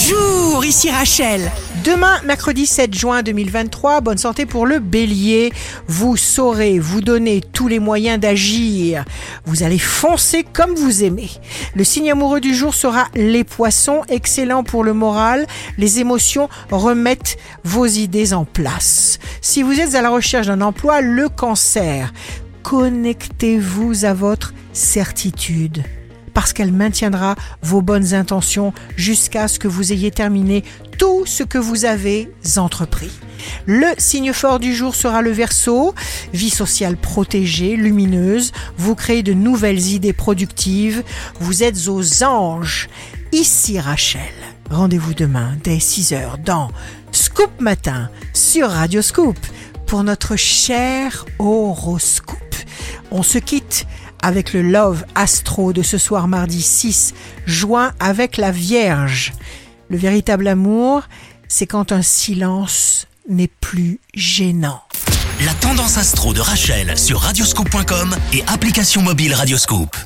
Bonjour, ici Rachel. Demain, mercredi 7 juin 2023, bonne santé pour le bélier. Vous saurez vous donner tous les moyens d'agir. Vous allez foncer comme vous aimez. Le signe amoureux du jour sera les poissons, excellent pour le moral. Les émotions remettent vos idées en place. Si vous êtes à la recherche d'un emploi, le cancer, connectez-vous à votre certitude parce qu'elle maintiendra vos bonnes intentions jusqu'à ce que vous ayez terminé tout ce que vous avez entrepris. Le signe fort du jour sera le verso, vie sociale protégée, lumineuse, vous créez de nouvelles idées productives, vous êtes aux anges. Ici Rachel, rendez-vous demain dès 6h dans Scoop Matin sur Radio Scoop pour notre cher horoscope. On se quitte avec le Love Astro de ce soir mardi 6 juin avec la Vierge. Le véritable amour, c'est quand un silence n'est plus gênant. La tendance astro de Rachel sur radioscope.com et application mobile Radioscope.